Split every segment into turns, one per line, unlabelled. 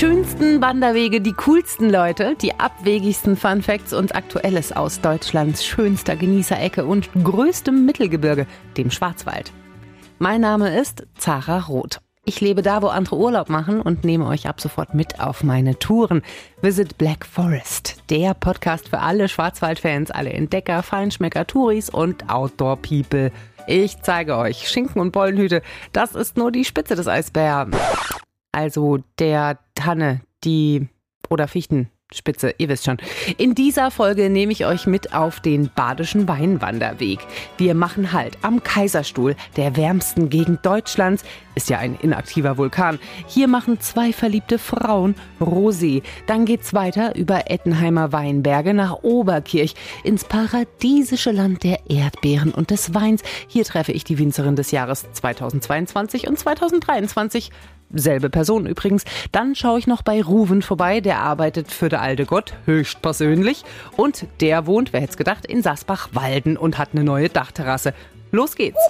schönsten Wanderwege, die coolsten Leute, die abwegigsten Funfacts und Aktuelles aus Deutschlands schönster Genießerecke und größtem Mittelgebirge, dem Schwarzwald. Mein Name ist Zara Roth. Ich lebe da, wo andere Urlaub machen und nehme euch ab sofort mit auf meine Touren. Visit Black Forest, der Podcast für alle Schwarzwaldfans, alle Entdecker, Feinschmecker, Touris und Outdoor-People. Ich zeige euch Schinken und Bollenhüte. Das ist nur die Spitze des Eisbären. Also der Tanne, die oder Fichtenspitze, ihr wisst schon. In dieser Folge nehme ich euch mit auf den Badischen Weinwanderweg. Wir machen Halt am Kaiserstuhl, der wärmsten Gegend Deutschlands. Ist ja ein inaktiver Vulkan. Hier machen zwei verliebte Frauen Rosé. Dann geht's weiter über Ettenheimer Weinberge nach Oberkirch ins paradiesische Land der Erdbeeren und des Weins. Hier treffe ich die Winzerin des Jahres 2022 und 2023 selbe Person übrigens. Dann schaue ich noch bei Ruven vorbei, der arbeitet für der alte Gott höchstpersönlich und der wohnt, wer hätte es gedacht, in Sasbach-Walden und hat eine neue Dachterrasse. Los geht's!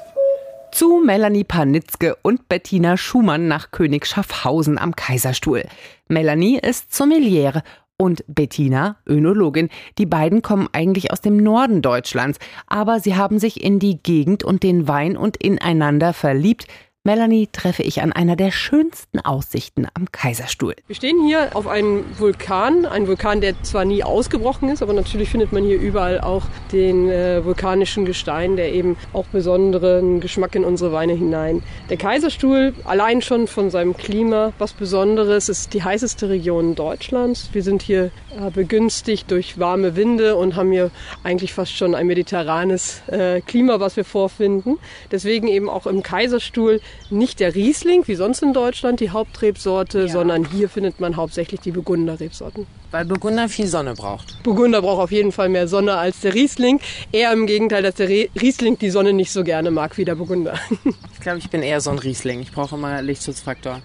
Zu Melanie Panitzke und Bettina Schumann nach König Schaffhausen am Kaiserstuhl. Melanie ist Sommeliere und Bettina, Önologin. Die beiden kommen eigentlich aus dem Norden Deutschlands, aber sie haben sich in die Gegend und den Wein und ineinander verliebt. Melanie treffe ich an einer der schönsten Aussichten am Kaiserstuhl.
Wir stehen hier auf einem Vulkan, ein Vulkan, der zwar nie ausgebrochen ist, aber natürlich findet man hier überall auch den äh, vulkanischen Gestein, der eben auch besonderen Geschmack in unsere Weine hinein. Der Kaiserstuhl, allein schon von seinem Klima, was Besonderes, ist die heißeste Region Deutschlands. Wir sind hier äh, begünstigt durch warme Winde und haben hier eigentlich fast schon ein mediterranes äh, Klima, was wir vorfinden. Deswegen eben auch im Kaiserstuhl nicht der Riesling, wie sonst in Deutschland, die Hauptrebsorte, ja. sondern hier findet man hauptsächlich die Burgunder-Rebsorten.
Weil Burgunder viel Sonne braucht.
Burgunder braucht auf jeden Fall mehr Sonne als der Riesling. Eher im Gegenteil, dass der Riesling die Sonne nicht so gerne mag wie der Burgunder.
Ich glaube, ich bin eher so ein Riesling. Ich brauche immer Lichtschutzfaktor.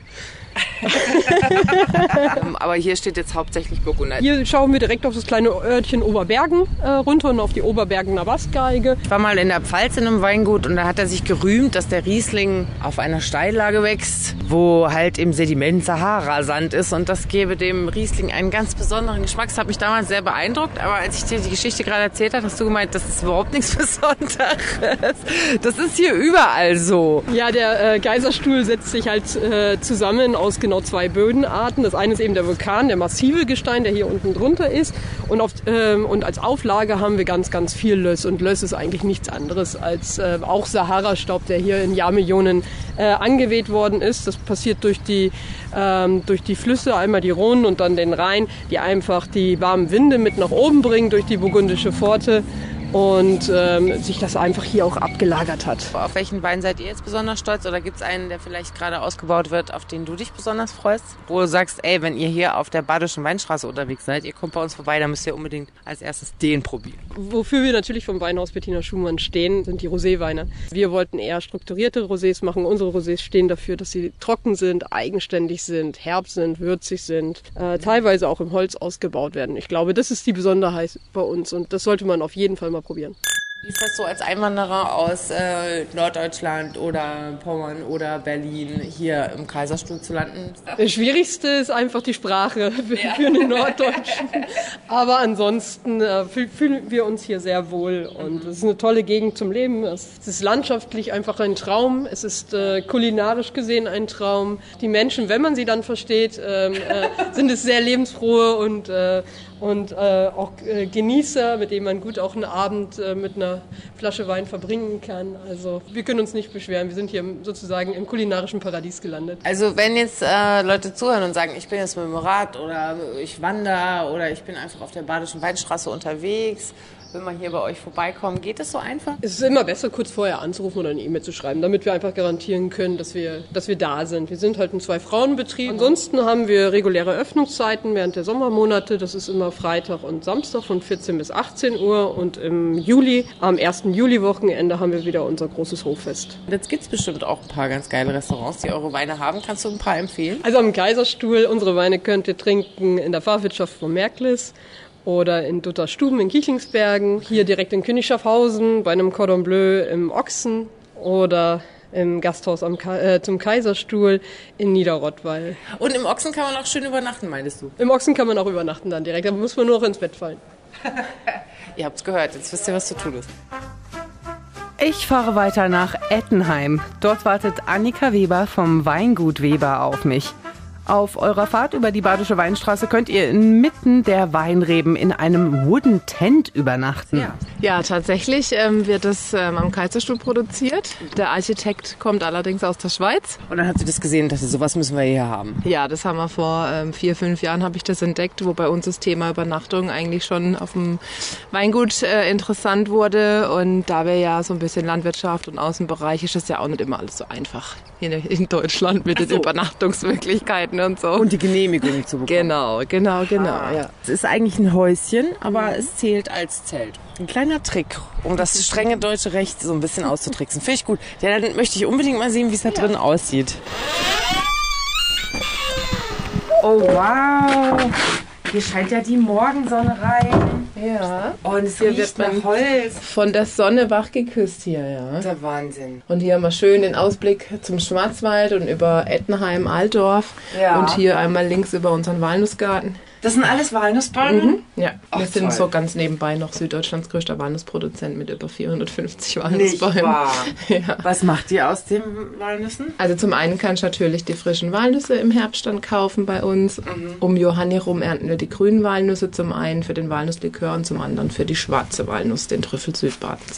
Aber hier steht jetzt hauptsächlich Burgunder.
Hier schauen wir direkt auf das kleine Örtchen Oberbergen äh, runter und auf die Oberbergener Bassgeige.
Ich war mal in der Pfalz in einem Weingut und da hat er sich gerühmt, dass der Riesling auf einer Steillage wächst, wo halt im Sediment Sahara-Sand ist und das gebe dem Riesling einen ganz besonderen Geschmack. Das hat mich damals sehr beeindruckt, aber als ich dir die Geschichte gerade erzählt habe, hast du gemeint, das ist überhaupt nichts Besonderes. Das ist hier überall so.
Ja, der äh, Geiserstuhl setzt sich halt äh, zusammen aus genau zwei Bödenarten. Das eine ist eben der Vulkan, der massive Gestein, der hier unten drunter ist. Und, auf, ähm, und als Auflage haben wir ganz, ganz viel Löss. Und Löss ist eigentlich nichts anderes als äh, auch Sahara-Staub, der hier in Jahrmillionen äh, angeweht worden ist. Das passiert durch die, ähm, durch die Flüsse, einmal die Rhone und dann den Rhein, die einfach die warmen Winde mit nach oben bringen durch die burgundische Pforte und ähm, sich das einfach hier auch abgelagert hat.
Auf welchen Wein seid ihr jetzt besonders stolz oder gibt es einen, der vielleicht gerade ausgebaut wird, auf den du dich besonders freust? Wo du sagst, ey, wenn ihr hier auf der Badischen Weinstraße unterwegs seid, ihr kommt bei uns vorbei, dann müsst ihr unbedingt als erstes den probieren.
Wofür wir natürlich vom Weinhaus Bettina Schumann stehen, sind die Roséweine. Wir wollten eher strukturierte Rosés machen. Unsere Rosés stehen dafür, dass sie trocken sind, eigenständig sind, herb sind, würzig sind, äh, teilweise auch im Holz ausgebaut werden. Ich glaube, das ist die Besonderheit bei uns und das sollte man auf jeden Fall mal probieren.
Wie ist das so als Einwanderer aus äh, Norddeutschland oder Pommern oder Berlin hier im Kaiserstuhl zu landen?
Das Schwierigste ist einfach die Sprache für, ja. für einen Norddeutschen. Aber ansonsten äh, fühlen wir uns hier sehr wohl und mhm. es ist eine tolle Gegend zum Leben. Es ist landschaftlich einfach ein Traum. Es ist äh, kulinarisch gesehen ein Traum. Die Menschen, wenn man sie dann versteht, ähm, äh, sind es sehr lebensfrohe und äh, und äh, auch äh, Genießer, mit denen man gut auch einen Abend äh, mit einer Flasche Wein verbringen kann. Also wir können uns nicht beschweren. Wir sind hier sozusagen im kulinarischen Paradies gelandet.
Also wenn jetzt äh, Leute zuhören und sagen, ich bin jetzt mit dem Rad oder ich wandere oder ich bin einfach auf der Badischen Weinstraße unterwegs will man hier bei euch vorbeikommen. Geht es so einfach?
Es ist immer besser, kurz vorher anzurufen oder eine E-Mail zu schreiben, damit wir einfach garantieren können, dass wir, dass wir da sind. Wir sind halt ein Zwei-Frauen-Betrieb. Ansonsten haben wir reguläre Öffnungszeiten während der Sommermonate. Das ist immer Freitag und Samstag von 14 bis 18 Uhr. Und im Juli, am 1. Juli-Wochenende, haben wir wieder unser großes Hoffest.
Jetzt gibt es bestimmt auch ein paar ganz geile Restaurants, die eure Weine haben. Kannst du ein paar empfehlen?
Also am Kaiserstuhl, unsere Weine könnt ihr trinken in der Fahrwirtschaft von Merklis oder in Dutterstuben in Kichlingsbergen, hier direkt in Königschaffhausen bei einem Cordon Bleu im Ochsen oder im Gasthaus am Ka äh, zum Kaiserstuhl in Niederrottweil.
Und im Ochsen kann man auch schön übernachten, meinst du?
Im Ochsen kann man auch übernachten dann direkt, da muss man nur noch ins Bett fallen.
ihr habt's gehört, jetzt wisst ihr, was zu tun ist.
Ich fahre weiter nach Ettenheim. Dort wartet Annika Weber vom Weingut Weber auf mich. Auf eurer Fahrt über die Badische Weinstraße könnt ihr inmitten der Weinreben in einem Wooden Tent übernachten.
Ja, ja tatsächlich ähm, wird es ähm, am Kaiserstuhl produziert. Der Architekt kommt allerdings aus der Schweiz.
Und dann hat sie das gesehen und dachte, sowas müssen wir hier haben.
Ja, das haben wir vor ähm, vier, fünf Jahren habe ich das entdeckt, wo bei uns das Thema Übernachtung eigentlich schon auf dem Weingut äh, interessant wurde. Und da wir ja so ein bisschen Landwirtschaft und Außenbereich ist es ja auch nicht immer alles so einfach hier in Deutschland mit so. den Übernachtungsmöglichkeiten und so.
Und die Genehmigung zu bekommen.
Genau, genau, genau. Ah. Ja.
Es ist eigentlich ein Häuschen, aber mhm. es zählt als Zelt. Ein kleiner Trick, um das strenge deutsche Recht so ein bisschen auszutricksen. Finde ich gut. Ja, dann möchte ich unbedingt mal sehen, wie es da drin aussieht. Oh, wow. Hier scheint ja die Morgensonne rein.
Ja.
Und es hier wird man Holz.
Von der Sonne wach geküsst hier, ja.
Der Wahnsinn.
Und hier haben wir schön den Ausblick zum Schwarzwald und über Ettenheim, Altdorf. Ja. Und hier einmal links über unseren Walnussgarten.
Das sind alles Walnussbäume? Mhm.
Ja, Ach, wir sind toll. so ganz nebenbei noch Süddeutschlands größter Walnussproduzent mit über 450 Walnussbäumen. Nicht
wahr. ja. Was macht ihr aus den Walnüssen?
Also zum einen kannst du natürlich die frischen Walnüsse im Herbst dann kaufen bei uns. Mhm. Um Johanni rum ernten wir die grünen Walnüsse zum einen für den Walnusslikör und zum anderen für die schwarze Walnuss, den Trüffel Südbadens.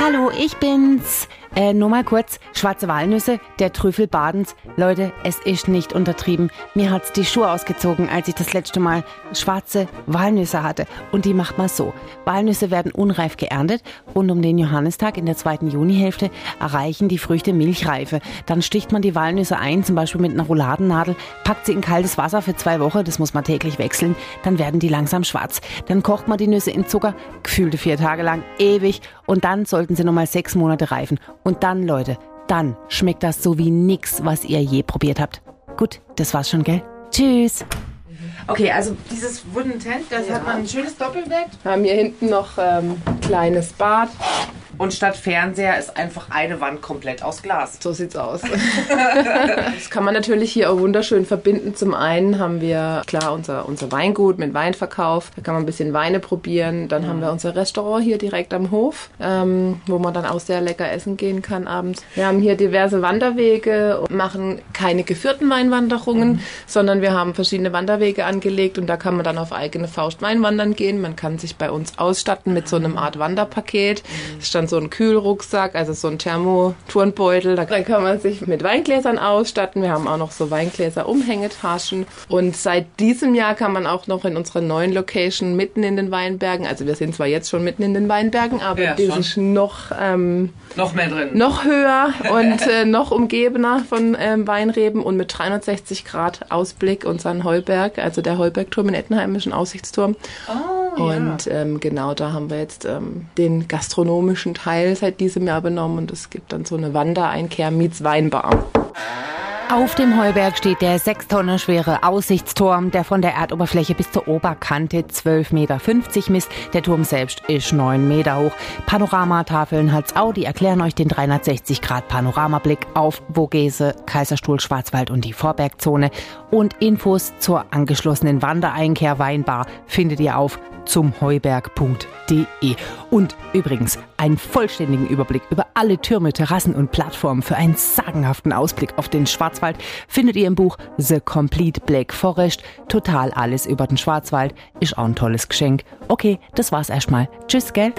Hallo, ich bin's. Äh, nur mal kurz, schwarze Walnüsse, der Trüffel Badens. Leute, es ist nicht untertrieben. Mir hat's die Schuhe ausgezogen, als ich das letzte Mal schwarze Walnüsse hatte. Und die macht man so. Walnüsse werden unreif geerntet. Rund um den Johannistag in der zweiten Junihälfte erreichen die Früchte Milchreife. Dann sticht man die Walnüsse ein, zum Beispiel mit einer Rouladennadel, packt sie in kaltes Wasser für zwei Wochen, das muss man täglich wechseln. Dann werden die langsam schwarz. Dann kocht man die Nüsse in Zucker, gefühlte vier Tage lang, ewig. Und dann sollten sie nochmal sechs Monate reifen. Und dann, Leute, dann schmeckt das so wie nix, was ihr je probiert habt. Gut, das war's schon, gell? Tschüss.
Okay, also dieses Wooden Tent, das ja. hat man ein schönes Doppelbett.
Wir haben hier hinten noch ähm, ein kleines Bad.
Und statt Fernseher ist einfach eine Wand komplett aus Glas.
So sieht's aus. das kann man natürlich hier auch wunderschön verbinden. Zum einen haben wir klar unser, unser Weingut mit Weinverkauf. Da kann man ein bisschen Weine probieren. Dann mhm. haben wir unser Restaurant hier direkt am Hof, ähm, wo man dann auch sehr lecker essen gehen kann abends. Wir haben hier diverse Wanderwege und machen keine geführten Weinwanderungen, mhm. sondern wir haben verschiedene Wanderwege angelegt und da kann man dann auf eigene Faust Weinwandern gehen. Man kann sich bei uns ausstatten mit so einem Art Wanderpaket. Mhm. So einen Kühlrucksack, also so einen Thermoturnbeutel. Da kann man sich mit Weingläsern ausstatten. Wir haben auch noch so Weingläser Umhängetaschen. Und seit diesem Jahr kann man auch noch in unserer neuen Location mitten in den Weinbergen, also wir sind zwar jetzt schon mitten in den Weinbergen, aber ja, die ist noch, ähm,
noch mehr drin.
Noch höher und äh, noch umgebener von ähm, Weinreben und mit 360 Grad Ausblick unseren Heuberg, also der Heubergturm in Ettenheim ist ein Aussichtsturm. Oh, und ja. ähm, genau da haben wir jetzt ähm, den gastronomischen Teil seit diesem Jahr benommen und es gibt dann so eine Wandereinkehr Miets Weinbar.
Auf dem Heuberg steht der sechs Tonnen schwere Aussichtsturm, der von der Erdoberfläche bis zur Oberkante 12,50 Meter misst. Der Turm selbst ist 9 Meter hoch. Panoramatafeln hat's auch, die erklären euch den 360 Grad Panoramablick auf Vogese, Kaiserstuhl, Schwarzwald und die Vorbergzone. Und Infos zur angeschlossenen Wandereinkehr Weinbar findet ihr auf zumheuberg.de. Und übrigens einen vollständigen Überblick über alle Türme, Terrassen und Plattformen für einen sagenhaften Ausblick auf den Schwarzwald findet ihr im Buch The Complete Black Forest. Total alles über den Schwarzwald ist auch ein tolles Geschenk. Okay, das war's erstmal. Tschüss, gell?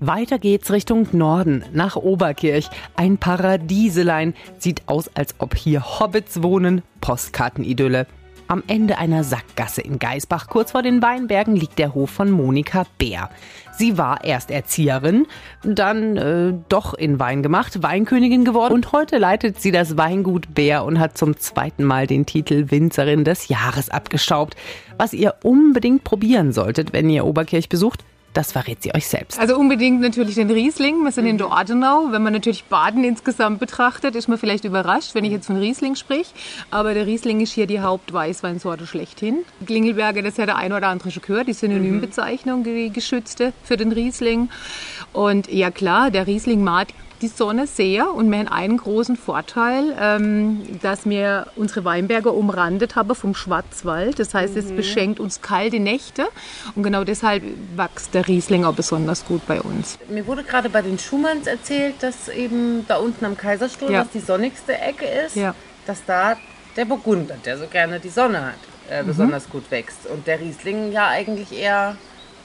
Weiter geht's Richtung Norden, nach Oberkirch. Ein Paradieselein. Sieht aus, als ob hier Hobbits wohnen. Postkartenidylle. Am Ende einer Sackgasse in Geisbach, kurz vor den Weinbergen, liegt der Hof von Monika Bär. Sie war erst Erzieherin, dann äh, doch in Wein gemacht, Weinkönigin geworden und heute leitet sie das Weingut Bär und hat zum zweiten Mal den Titel Winzerin des Jahres abgestaubt. Was ihr unbedingt probieren solltet, wenn ihr Oberkirch besucht, das verrät sie euch selbst.
Also unbedingt natürlich den Riesling. Wir sind in Dordenau. Wenn man natürlich Baden insgesamt betrachtet, ist man vielleicht überrascht, wenn ich jetzt von Riesling sprich. Aber der Riesling ist hier die Hauptweißweinsorte schlechthin. Klingelberger, das ist ja der ein oder andere schon gehört, die Synonymbezeichnung, die geschützte für den Riesling. Und ja klar, der Riesling mag
die Sonne sehr und wir haben einen großen Vorteil, ähm, dass wir unsere Weinberge umrandet haben vom Schwarzwald. Das heißt, es beschenkt uns kalte Nächte und genau deshalb wächst der Riesling auch besonders gut bei uns.
Mir wurde gerade bei den Schumanns erzählt, dass eben da unten am Kaiserstuhl,
Ja.
was die sonnigste Ecke ist,
Ja.
dass da der Burgunder, der so gerne die Sonne hat, äh,
Mhm.
besonders gut wächst. Und der Riesling ja eigentlich eher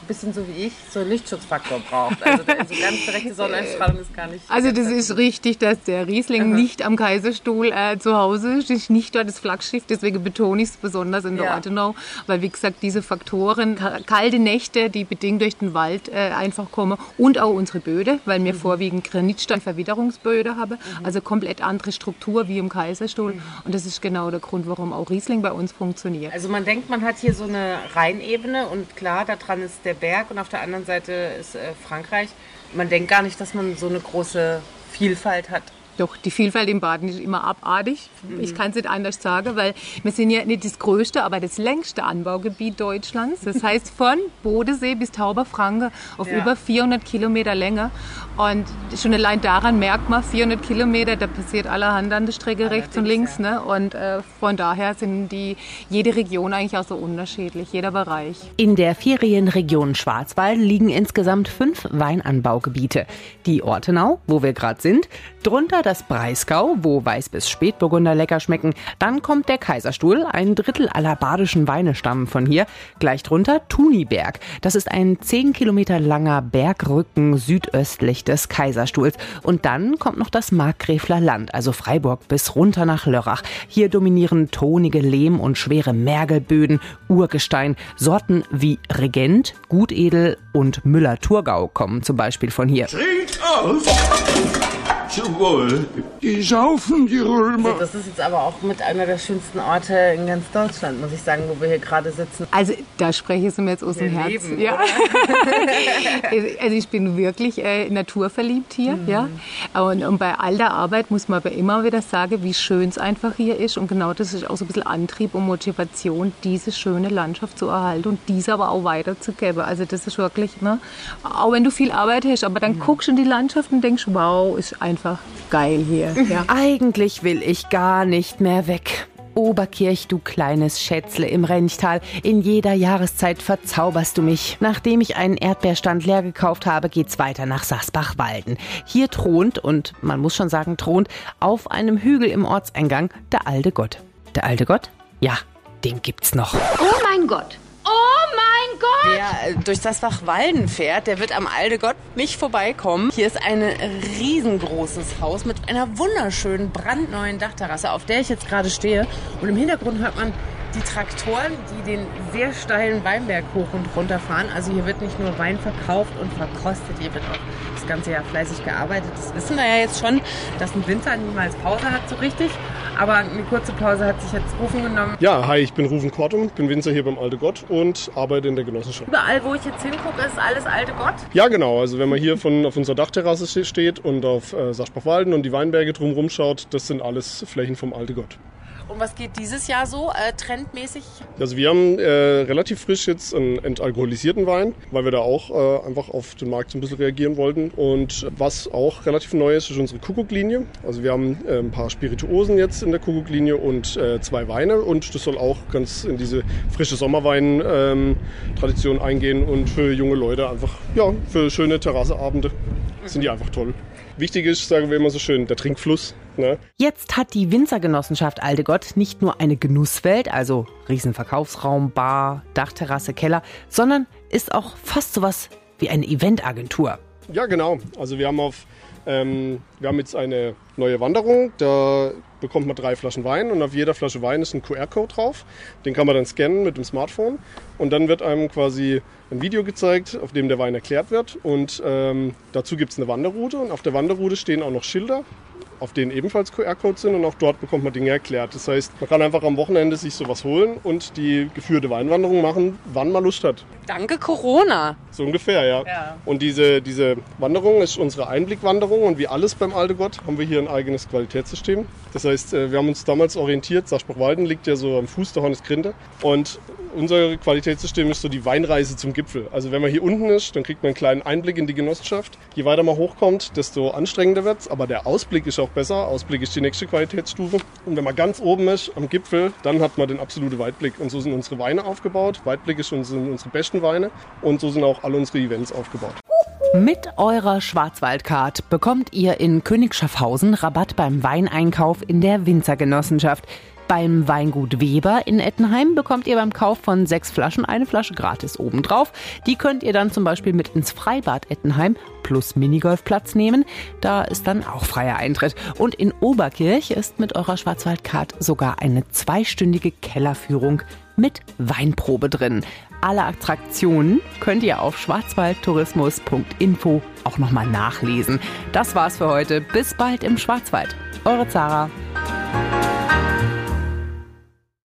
ein bisschen so wie ich, so einen Lichtschutzfaktor braucht. Also der, so ganz direkte Sonneneinstrahlung ist gar nicht.
Also das ist richtig, dass der Riesling nicht am Kaiserstuhl äh, zu Hause ist, ist nicht dort das Flaggschiff, deswegen betone ich es besonders in der
Ja.
Ortenau, weil wie gesagt diese Faktoren, ka- kalte Nächte, die bedingt durch den Wald äh, einfach kommen und auch unsere Böde, weil
Mhm.
wir vorwiegend Granitstein Verwitterungsböde haben, also komplett andere Struktur wie im Kaiserstuhl und das ist genau der Grund, warum auch Riesling bei uns funktioniert.
Also man denkt, man hat hier so eine Rheinebene und klar, da dran ist der Berg und auf der anderen Seite ist äh, Frankreich. Man denkt gar nicht, dass man so eine große Vielfalt hat.
Doch, die Vielfalt im Baden ist immer abartig. Ich kann es nicht anders sagen, weil wir sind ja nicht das größte, aber das längste Anbaugebiet Deutschlands. Das heißt von Bodensee bis Tauberfranke auf
Ja.
über 400 Kilometer Länge. Und schon allein daran merkt man, 400 Kilometer, da passiert allerhand an der Strecke rechts und links. Ne? Und äh, von daher sind die, jede Region eigentlich auch so unterschiedlich, jeder Bereich.
In der Ferienregion Schwarzwald liegen insgesamt fünf Weinanbaugebiete. Die Ortenau, wo wir gerade sind, drunter das Breisgau, wo Weiß- bis Spätburgunder lecker schmecken. Dann kommt der Kaiserstuhl, ein Drittel aller badischen Weine stammen von hier. Gleich drunter Thuniberg. Das ist ein 10 Kilometer langer Bergrücken südöstlich des Kaiserstuhls. Und dann kommt noch das Markgräfler Land, also Freiburg bis runter nach Lörrach. Hier dominieren tonige Lehm- und schwere Mergelböden, Urgestein, Sorten wie Regent, Gutedel und Müller-Thurgau kommen zum Beispiel von hier.
Trinkt auf! Zum Wohl. Die saufen, die Römer.
Das ist jetzt aber auch mit einer der schönsten Orte in ganz Deutschland, muss ich sagen, wo wir hier gerade sitzen.
Also da spreche ich es mir jetzt aus dem Herzen. ja. also ich bin wirklich äh, naturverliebt hier.
Mhm.
Ja. Und, und bei all der Arbeit muss man aber immer wieder sagen, wie schön es einfach hier ist. Und genau das ist auch so ein bisschen Antrieb und Motivation, diese schöne Landschaft zu erhalten und diese aber auch weiterzugeben. Also das ist wirklich, ne, auch wenn du viel Arbeit hast, aber
Mhm.
dann guckst du in die Landschaft und denkst, wow, ist einfach geil hier. Ja.
Eigentlich will ich gar nicht mehr weg. Oberkirch, du kleines Schätzle im Renchtal. In jeder Jahreszeit verzauberst du mich. Nachdem ich einen Erdbeerstand leer gekauft habe, geht's weiter nach Sasbach-Walden. Hier thront, und man muss schon sagen thront, auf einem Hügel im Ortseingang der alte Gott. Der alte Gott? Ja, den gibt's noch.
Oh mein Gott. Gott.
Wer äh, durch das Bach Walden fährt, der wird am Alte Gott nicht vorbeikommen. Hier ist ein riesengroßes Haus mit einer wunderschönen brandneuen Dachterrasse, auf der ich jetzt gerade stehe. Und im Hintergrund hört man die Traktoren, die den sehr steilen Weinberg hoch und runter fahren. Also hier wird nicht nur Wein verkauft und verkostet, hier wird auch das ganze Jahr fleißig gearbeitet. Das wissen wir ja jetzt schon, dass ein Winter niemals Pause hat so richtig. Aber eine kurze Pause hat sich jetzt Rufen genommen.
Ja, hi, ich bin Rufen Kortum, bin Winzer hier beim Alte Gott und arbeite in der Genossenschaft.
Überall, wo ich jetzt hingucke, ist alles Alte Gott.
Ja, genau, also wenn man hier von, auf unserer Dachterrasse ste- steht und auf äh, Saschbachwalden und die Weinberge drumherum schaut, das sind alles Flächen vom Alte Gott.
Und was geht dieses Jahr so äh, trendmäßig?
Also wir haben äh, relativ frisch jetzt einen entalkoholisierten Wein, weil wir da auch äh, einfach auf den Markt so ein bisschen reagieren wollten. Und was auch relativ neu ist, ist unsere Kuckucklinie. Also wir haben äh, ein paar Spirituosen jetzt in der Kuckucklinie und äh, zwei Weine. Und das soll auch ganz in diese frische Sommerwein-Tradition eingehen und für junge Leute einfach, ja, für schöne Terrasseabende sind die einfach toll. Wichtig ist, sagen wir immer so schön, der Trinkfluss. Ne?
Jetzt hat die Winzergenossenschaft Alte Gott nicht nur eine Genusswelt, also Riesenverkaufsraum, Bar, Dachterrasse, Keller, sondern ist auch fast sowas wie eine Eventagentur.
Ja, genau. Also wir haben auf ähm, wir haben jetzt eine neue Wanderung. Da bekommt man drei Flaschen Wein und auf jeder Flasche Wein ist ein QR-Code drauf. Den kann man dann scannen mit dem Smartphone und dann wird einem quasi ein Video gezeigt, auf dem der Wein erklärt wird und ähm, dazu gibt es eine Wanderroute und auf der Wanderroute stehen auch noch Schilder, auf denen ebenfalls QR-Codes sind und auch dort bekommt man Dinge erklärt. Das heißt, man kann einfach am Wochenende sich sowas holen und die geführte Weinwanderung machen, wann man Lust hat.
Danke Corona.
So ungefähr, ja.
Ja.
Und diese, diese Wanderung ist unsere Einblickwanderung und wie alles beim Alte Gott haben wir hier ein eigenes Qualitätssystem. Das heißt, äh, wir haben uns damals orientiert, Saarspruchwalden liegt ja so am Fuß der Hornisgrinde und unser Qualitätssystem ist so die Weinreise zum Gipfel. Also wenn man hier unten ist, dann kriegt man einen kleinen Einblick in die Genossenschaft. Je weiter man hochkommt, desto anstrengender wird's, aber der Ausblick ist auch besser. Ausblick ist die nächste Qualitätsstufe. Und wenn man ganz oben ist, am Gipfel, dann hat man den absoluten Weitblick. Und so sind unsere Weine aufgebaut. Weitblick ist unsere, unsere besten Weine und so sind auch alle unsere Events aufgebaut.
Mit eurer Schwarzwaldcard bekommt ihr in König Schaffhausen Rabatt beim Weineinkauf in der Winzergenossenschaft. Beim Weingut Weber in Ettenheim bekommt ihr beim Kauf von sechs Flaschen eine Flasche gratis obendrauf. Die könnt ihr dann zum Beispiel mit ins Freibad Ettenheim plus Minigolfplatz nehmen. Da ist dann auch freier Eintritt. Und in Oberkirch ist mit eurer Schwarzwaldcard sogar eine zweistündige Kellerführung mit Weinprobe drin. Alle Attraktionen könnt ihr auf schwarzwaldtourismus.info auch nochmal nachlesen. Das war's für heute. Bis bald im Schwarzwald. Eure Zara.